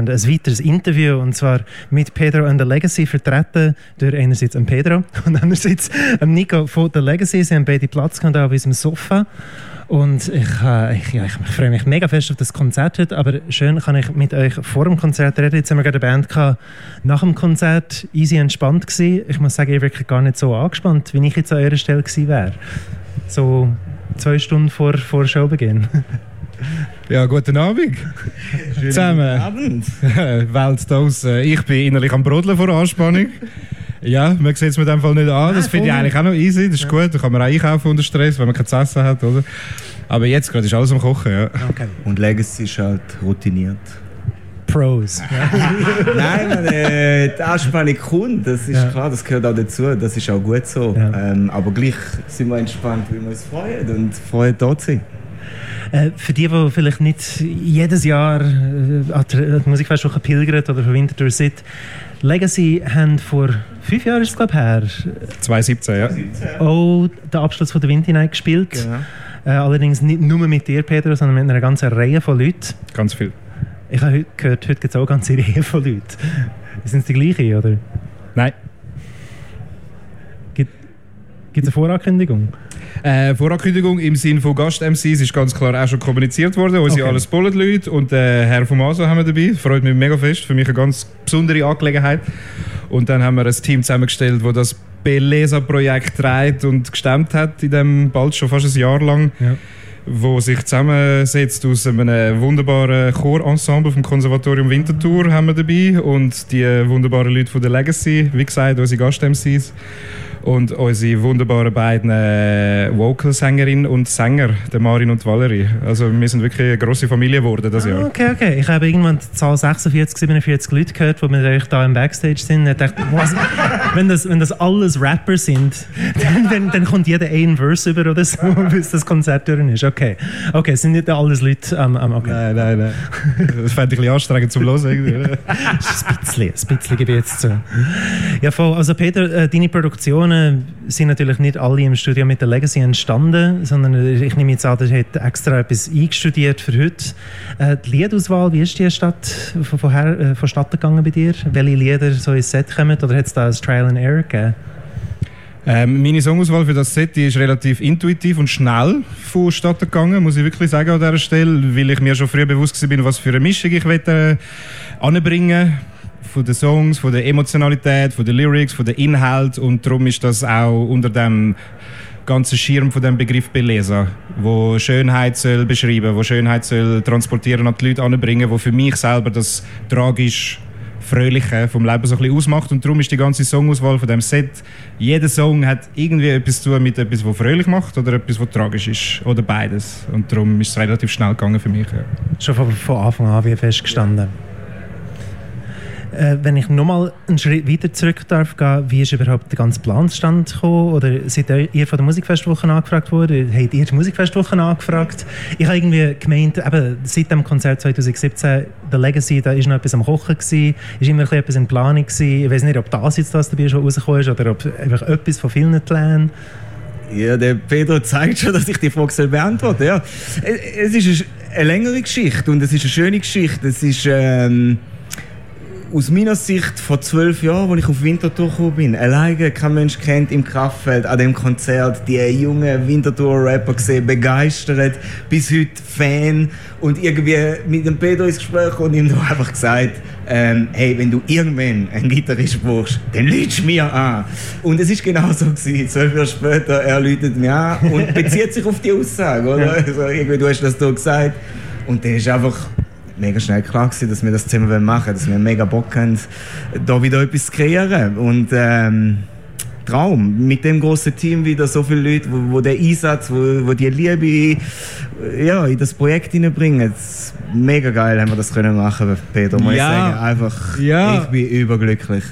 haben ein weiteres Interview und zwar mit Pedro and the Legacy vertreten durch einerseits einen Pedro und andererseits einen Nico von The Legacy. Sie haben beide Platz gehabt auf unserem Sofa. Und ich, äh, ich, ja, ich, freue mich mega fest auf das Konzert heute, aber schön kann ich mit euch vor dem Konzert reden. Jetzt haben wir gerade eine Band gehabt, nach dem Konzert easy entspannt gewesen. Ich muss sagen, ich wirklich gar nicht so angespannt, wie ich jetzt an eurer Stelle gewesen wäre. So zwei Stunden vor, vor Showbeginn. Ja, guten Abend. Schönen Zusammen. Abend. Welt draußen. Ich bin innerlich am Brodeln vor Anspannung. Ja, man sieht es mir dem Fall nicht an. Das finde ich eigentlich auch noch easy. Das ist ja. gut. Da kann man auch einkaufen unter Stress, wenn man kein Essen hat, oder? Aber jetzt gerade ist alles am Kochen, ja. Okay. Und Legacy ist halt routiniert. Pros. Nein, man, äh, die Anspannung kommt, das ist ja. klar, das gehört auch dazu, das ist auch gut so. Ja. Ähm, aber gleich sind wir entspannt, weil wir uns freuen und freuen, dort zu sein. Äh, für die, die vielleicht nicht jedes Jahr äh, an die Musikfestwoche pilgern oder von Winterthur sind, Legacy haben vor fünf Jahren, ist es, glaube her, 2017, ja. auch den Abschluss von der Winter Night gespielt. Genau. Äh, allerdings nicht nur mit dir, Pedro, sondern mit einer ganzen Reihe von Leuten. Ganz viel. Ich habe heute gehört, heute gibt es auch eine ganze Reihe von Leuten. Sind es die gleichen, oder? Nein. Gibt es eine Vorankündigung? Äh, Vorankündigung im Sinne von Gast-MCs ist ganz klar auch schon kommuniziert worden. Unsere okay. alles Bullet-Leute und der äh, Herr vom ASO haben wir dabei. Freut mich mega fest. Für mich eine ganz besondere Angelegenheit. Und dann haben wir ein Team zusammengestellt, das das Belesa-Projekt trägt und gestemmt hat, in dem bald schon fast ein Jahr lang. Ja wo sich zusammensetzt aus einem wunderbaren Chorensemble vom Konservatorium Winterthur haben wir dabei und die wunderbaren Leute von der Legacy, wie gesagt, unsere Gast-MCs und unsere wunderbaren beiden äh, Vocal-Sängerinnen und Sänger, der Marin und Valerie. Also wir sind wirklich eine grosse Familie geworden das Jahr. Ah, okay, okay. Ich habe irgendwann die Zahl 46, 47 Leute gehört, die mit euch da im Backstage sind. Ich dachte, was, wenn, das, wenn das alles Rapper sind, dann, dann, dann kommt jeder ein Verse über oder so, bis das Konzert durch ist. Okay, okay, sind nicht alles Leute am... Um, um, okay. Nein, nein, nein. Das fände ich ein bisschen anstrengend zum Hören. ein bisschen, ein bisschen gebe ich jetzt zu. Ja, voll. Also Peter, äh, deine Produktion Produktionen sind natürlich nicht alle im Studio mit der Legacy entstanden, sondern ich nehme jetzt an, er hat extra etwas eingestudiert für heute. Äh, die Liedauswahl, wie ist die Stadt vorher äh, vonstatten gegangen bei dir? Welche Lieder so ins Set kommen oder hat es da ein Trial and Error gegeben? Ähm, meine Songauswahl für das Set ist relativ intuitiv und schnell vonstatten gegangen, muss ich wirklich sagen an dieser Stelle, weil ich mir schon früher bewusst war, was für eine Mischung ich äh, anbringen von den Songs, von der Emotionalität, von den Lyrics, von den Inhalt und darum ist das auch unter dem ganzen Schirm von dem Begriff Belesa, wo Schönheit soll beschreiben, wo Schönheit soll transportieren an die Leute anbringen, wo für mich selber das tragisch Fröhliche vom Leben so ein bisschen ausmacht und darum ist die ganze Songauswahl von dem Set, jeder Song hat irgendwie etwas zu tun mit etwas, was fröhlich macht oder etwas, was tragisch ist oder beides und darum ist es relativ schnell gegangen für mich. Ja. Schon von, von Anfang an wie festgestanden? Ja. Äh, wenn ich nochmal einen Schritt weiter zurück darf wie ist überhaupt der ganze Plan zustande gekommen? Oder seid ihr von der Musikfestwoche angefragt worden? Habt ihr die Musikfestwoche angefragt? Ich habe irgendwie gemeint, eben, seit dem Konzert 2017, der Legacy, da ist noch etwas am Kochen gewesen, ist immer etwas in Planung gewesen. Ich weiß nicht, ob das jetzt das dabei schon rausgekommen ist oder ob einfach etwas von vielen Plänen. Ja, der Pedro zeigt schon, dass ich die Frage beantworten ja. Es ist eine längere Geschichte und es ist eine schöne Geschichte. Es ist... Ähm aus meiner Sicht vor zwölf Jahren, als ich auf Winterthur gekommen bin, alleine kein Mensch kennt im Kraftfeld an dem Konzert die jungen Winterthur-Rapper gesehen, begeistert, bis heute Fan und irgendwie mit dem Pedro ins Gespräch und ihm doch einfach gesagt, ähm, hey, wenn du irgendwann einen Gitarrist brauchst, dann lütst mir an. Und es ist genau so gewesen. Zwölf Jahre später, er läutet mir an und bezieht sich auf die Aussage, oder? Also, irgendwie, du hast das da gesagt. Und der ist einfach mega schnell klar gewesen, dass wir das zusammen machen wollen, dass wir mega Bock haben, da wieder etwas zu kreieren. Und ähm, Traum, mit dem großen Team wieder so viele Leute, wo, wo der Einsatz, wo, wo die Liebe ja, in das Projekt hineinbringen. Mega geil haben wir das können machen, Peter, muss ja. ich sagen. Einfach, ja. ich bin überglücklich.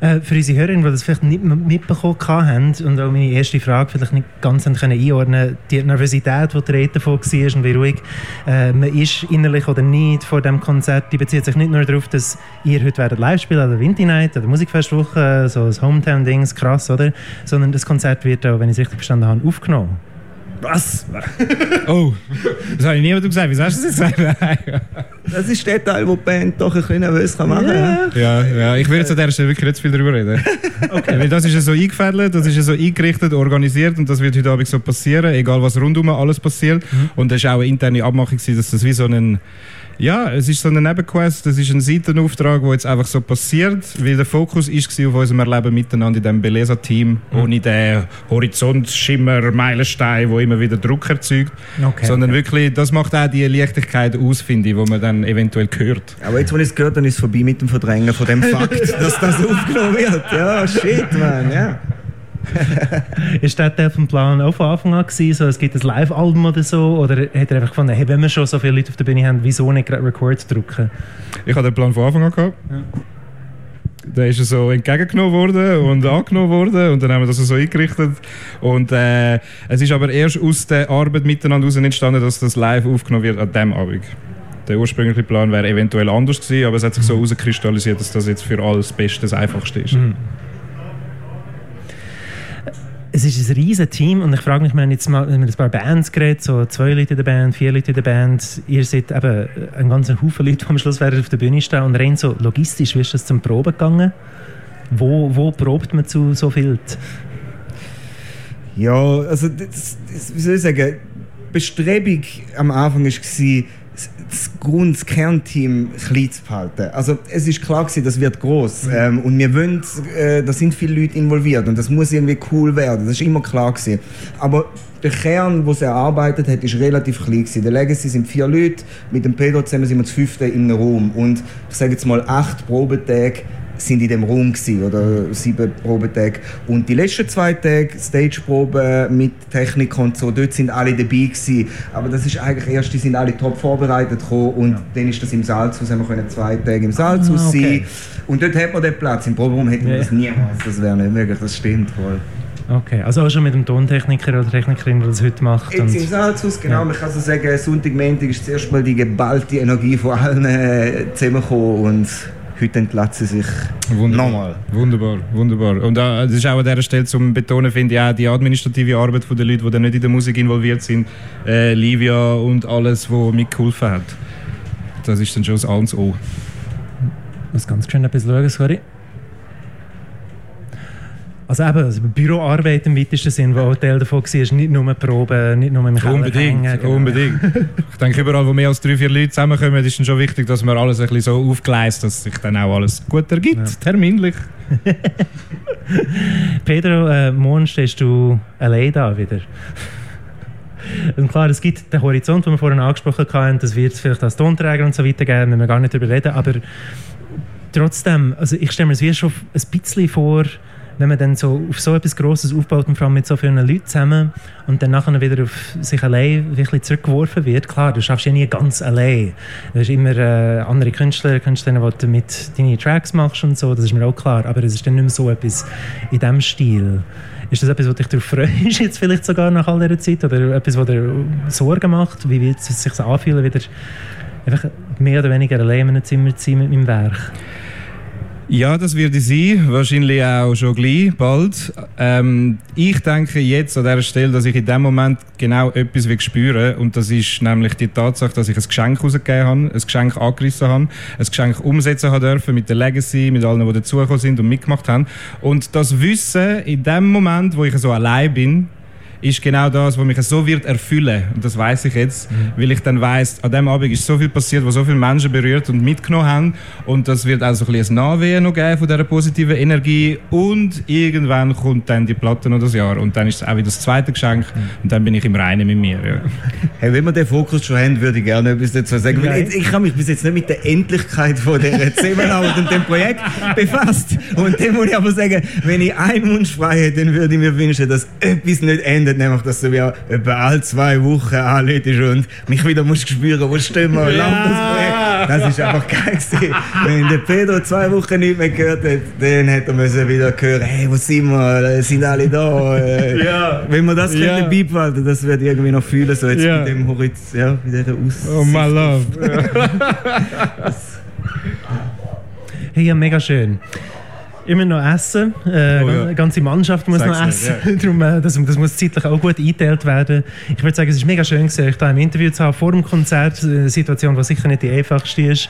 Äh, für unsere Hörerinnen, die das vielleicht nicht mitbekommen haben und auch meine erste Frage vielleicht nicht ganz können einordnen die Nervosität, die Rede davon war und wie ruhig äh, man ist, innerlich oder nicht vor dem Konzert, die bezieht sich nicht nur darauf, dass ihr heute werdet live spielen an der Winter Night, an der Musikfestwoche, so das Hometown-Dings, krass, oder? Sondern das Konzert wird auch, wenn ich es richtig verstanden habe, aufgenommen. Was? Oh, das habe ich niemandem gesagt. Wieso hast du das jetzt gesagt? Nein. Das ist der Teil, wo die Band doch ein bisschen nervös kann machen kann. Ja, ja, ich will jetzt an dieser Stelle wirklich nicht zu viel darüber reden. Okay. Weil das ist ja so eingefädelt, das ist ja so eingerichtet, organisiert und das wird heute Abend so passieren, egal was rundum alles passiert. Mhm. Und es war auch eine interne Abmachung, dass das wie so ein ja, es ist so eine Nebenquest, das ist ein Seitenauftrag, der jetzt einfach so passiert, weil der Fokus ist auf unserem Erleben miteinander in diesem Belesa-Team, Mhm. ohne den Horizontschimmer, Meilenstein, der immer wieder Druck erzeugt, Okay. sondern wirklich, das macht auch die Leichtigkeit aus, finde ich, wo man dann eventuell hört. Aber jetzt, wo ich es gehört habe, ist es vorbei mit dem Verdrängen von dem Fakt, dass das aufgenommen wird. Ja, shit, man. Ja. Ist der Teil vom Plan auch von Anfang an gewesen, so, es gibt ein Live-Album oder so? Oder hat er einfach gefunden, hey, wenn wir schon so viele Leute auf der Bühne haben, wieso nicht gerade Record drücken? Ich hatte den Plan von Anfang an gehabt. Der ist so entgegengenommen worden und angenommen worden und dann haben wir das so eingerichtet. Und äh, es ist aber erst aus der Arbeit miteinander heraus entstanden, dass das live aufgenommen wird an diesem Abend. Der ursprüngliche Plan wäre eventuell anders gewesen, aber es hat sich so herauskristallisiert, dass das jetzt für alles das Beste, das Einfachste ist. Es ist ein riesen Team und ich frage mich, wir haben jetzt mal mit ein paar Bands geredet, so zwei Leute in der Band, vier Leute in der Band. Ihr seid eben ein ganzer Haufen Leute, die am Schluss auf der Bühne stehen. Und rein so logistisch, wie ist das zum Proben gegangen? Wo, wo probt man zu so viel? Ja, also, das, das, wie soll ich sagen, Bestrebung am Anfang war, das, das Grund, das Kernteam klein zu behalten. Also, es ist klar gewesen, das wird groß ähm, und wir wollen, äh, da sind viele Leute involviert und das muss irgendwie cool werden. Das ist immer klar gewesen. Aber der Kern, den sie erarbeitet hat, ist relativ klein gewesen. Der Legacy sind vier Leute, mit dem Pedro zusammen sind wir zu fünfte in einem Raum und ich sage jetzt mal acht Probetage sind in dem Raum gewesen, oder sieben Probetage. Und die letzten zwei Tage, Stageprobe mit Technik und so, dort sind alle dabei gewesen. Aber das ist eigentlich erst, die sind alle top vorbereitet gekommen und dann ist das im Salzhaus, haben wir können zwei Tage im Salzhaus Ah, okay. sein. Und dort hat man den Platz. Im Proberaum hätten wir Ja. das niemals, das wäre nicht möglich, das stimmt voll. Okay, also auch schon mit dem Tontechniker oder Technikerin, der das heute macht. Jetzt im Salzhaus, genau, Ja. man kann so sagen, Sonntag, Montag ist zuerst mal die geballte Energie von allen äh, zusammengekommen und heute entlässt sie sich Wunderbar. nochmal. Wunderbar, wunderbar. Und äh, das ist auch an dieser Stelle zum Betonen, finde ich, auch die administrative Arbeit der Leute, die dann nicht in der Musik involviert sind. Äh, Livia und alles, was mitgeholfen hat. Das ist dann schon das A und das O. Ich muss ganz schön etwas schauen, sorry. Also eben, also Büroarbeit im weitesten Sinn, wo auch Teil davon war, nicht nur Proben, nicht nur im Keller Unbedingt, hängen, genau. unbedingt. ich denke, überall, wo mehr als drei, vier Leute zusammenkommen, ist dann schon wichtig, dass man alles ein bisschen so aufgleist, dass sich dann auch alles gut ergibt, Ja. terminlich. Pedro, äh, morgen stehst du allein da wieder. Und klar, es gibt den Horizont, den wir vorhin angesprochen haben, das wird es vielleicht als Tonträger und so weiter geben, müssen wir gar nicht darüber reden, aber trotzdem, also ich stelle mir es wie schon ein bisschen vor, wenn man dann so auf so etwas Grosses aufbaut und vor allem mit so vielen Leuten zusammen und dann nachher wieder auf sich allein wirklich zurückgeworfen wird. Klar, du schaffst ja nie ganz allein. Du hast immer äh, andere Künstler, Künstlerinnen, die mit deine Tracks machst und so, das ist mir auch klar. Aber es ist dann nicht mehr so etwas in diesem Stil. Ist das etwas, wo dich darauf freust, jetzt vielleicht sogar nach all dieser Zeit? Oder etwas, was dir Sorgen macht? Wie wird es sich anfühlen, wieder einfach mehr oder weniger allein in einem Zimmer zu sein mit meinem Werk? Ja, das wird es sein. Wahrscheinlich auch schon gleich, bald. Ähm, ich denke jetzt an dieser Stelle, dass ich in dem Moment genau etwas will spüren Und das ist nämlich die Tatsache, dass ich ein Geschenk rausgegeben habe, ein Geschenk angerissen habe, ein Geschenk umsetzen habe dürfen mit der Legacy, mit allen, die dazugekommen sind und mitgemacht haben. Und das Wissen in dem Moment, wo ich so allein bin, ist genau das, was mich so wird erfüllen. Und das weiß ich jetzt, weil ich dann weiß, an dem Abend ist so viel passiert, was so viele Menschen berührt und mitgenommen haben. Und das wird auch so ein bisschen ein Nachwehen noch geben von dieser positiven Energie. Und irgendwann kommt dann die Platte noch das Jahr. Und dann ist es auch wieder das zweite Geschenk. Und dann bin ich im Reinen mit mir. Ja. Hey, wenn wir den Fokus schon haben, würde ich gerne etwas dazu sagen. Ich, ich habe mich bis jetzt nicht mit der Endlichkeit von dieser Zusammenarbeit und dem Projekt befasst. Und dem muss ich aber sagen, wenn ich einen Wunsch frei hätte, dann würde ich mir wünschen, dass etwas nicht endet, nämlich dass du mir etwa alle zwei Wochen anlädst und mich wieder musst spüren, wo stehen wir, ja. das ist einfach geil gewesen. Wenn der Pedro zwei Wochen nicht mehr gehört hat, dann hätte er wieder hören, hey, wo sind wir, sind alle da. Äh, Ja. Wenn wir das Ja. beibehalten, das ich irgendwie noch fühlen, so jetzt Ja. mit dem Horizont, ja, mit dieser Aussicht. Oh my love. Hey, ja, mega schön. Immer noch essen. Äh, Oh ja. Die ganze Mannschaft muss Sag's noch nicht, essen. Darum, äh, das, das muss zeitlich auch gut eingeteilt werden. Ich würde sagen, es ist mega schön, gewesen, euch da im Interview zu haben vor dem Konzert. Eine Situation, die sicher nicht die einfachste ist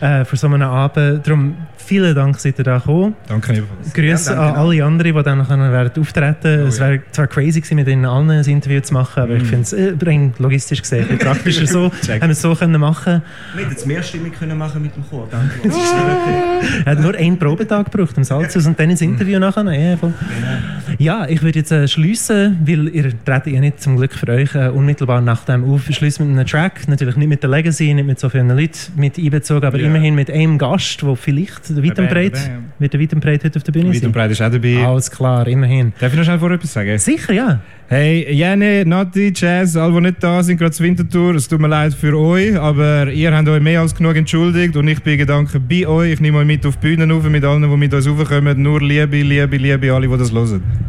äh, für so einen Abend. Darum vielen Dank, seid ihr da gekommen. Danke ebenfalls. Grüße Ja, an danke alle anderen, die dann nachher werden auftreten Oh Es ja. wäre zwar crazy gewesen, mit ihnen allen ein Interview zu machen, aber ich finde es äh, rein logistisch gesehen praktischer so, Check. haben wir es so können machen Wir hätten jetzt mehrstimmig können machen mit dem Chor. Danke. Er hat nur einen Probetag gebraucht Salzhaus und dann ins Interview nachher. Ja, voll. ja ich würde jetzt äh, schliessen, weil ihr tretet ja nicht zum Glück für euch äh, unmittelbar nach dem auf. Schliessen mit einem Track, natürlich nicht mit der Legacy, nicht mit so vielen Leuten mit einbezogen, aber Ja. immerhin mit einem Gast, der vielleicht Weit und Breit, wird der Weit und Breit heute auf der Bühne Weit und breit ist auch dabei. Alles klar, immerhin. Darf ich noch schnell vorher etwas sagen? Sicher, ja. Hey, Jene, Nati, Jazz, alle, die nicht da sind, gerade zur Wintertour, es tut mir leid für euch, aber ihr habt euch mehr als genug entschuldigt und ich bin in Gedanken bei euch. Ich nehme euch mit auf die Bühne rauf, mit allen, die mit uns raufkommen. Nur Liebe, Liebe, Liebe, alle, die das hören.